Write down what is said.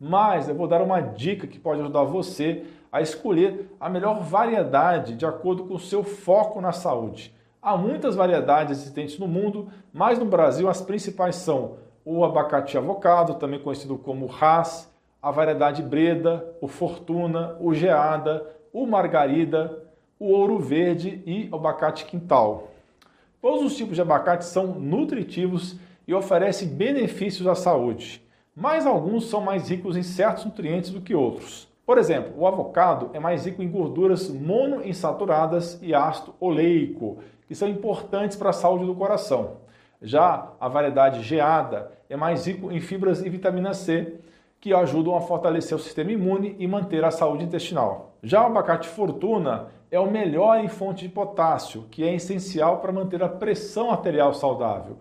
mas eu vou dar uma dica que pode ajudar você a escolher a melhor variedade de acordo com o seu foco na saúde. Há muitas variedades existentes no mundo, mas no Brasil as principais são o abacate avocado, também conhecido como Hass, a variedade Breda, o Fortuna, o Geada, o Margarida, o Ouro Verde e o abacate Quintal. Todos os tipos de abacate são nutritivos e oferecem benefícios à saúde, mas alguns são mais ricos em certos nutrientes do que outros. Por exemplo, o avocado é mais rico em gorduras monoinsaturadas e ácido oleico, que são importantes para a saúde do coração. Já a variedade geada é mais rico em fibras e vitamina C, que ajudam a fortalecer o sistema imune e manter a saúde intestinal. Já o abacate fortuna é o melhor em fonte de potássio, que é essencial para manter a pressão arterial saudável.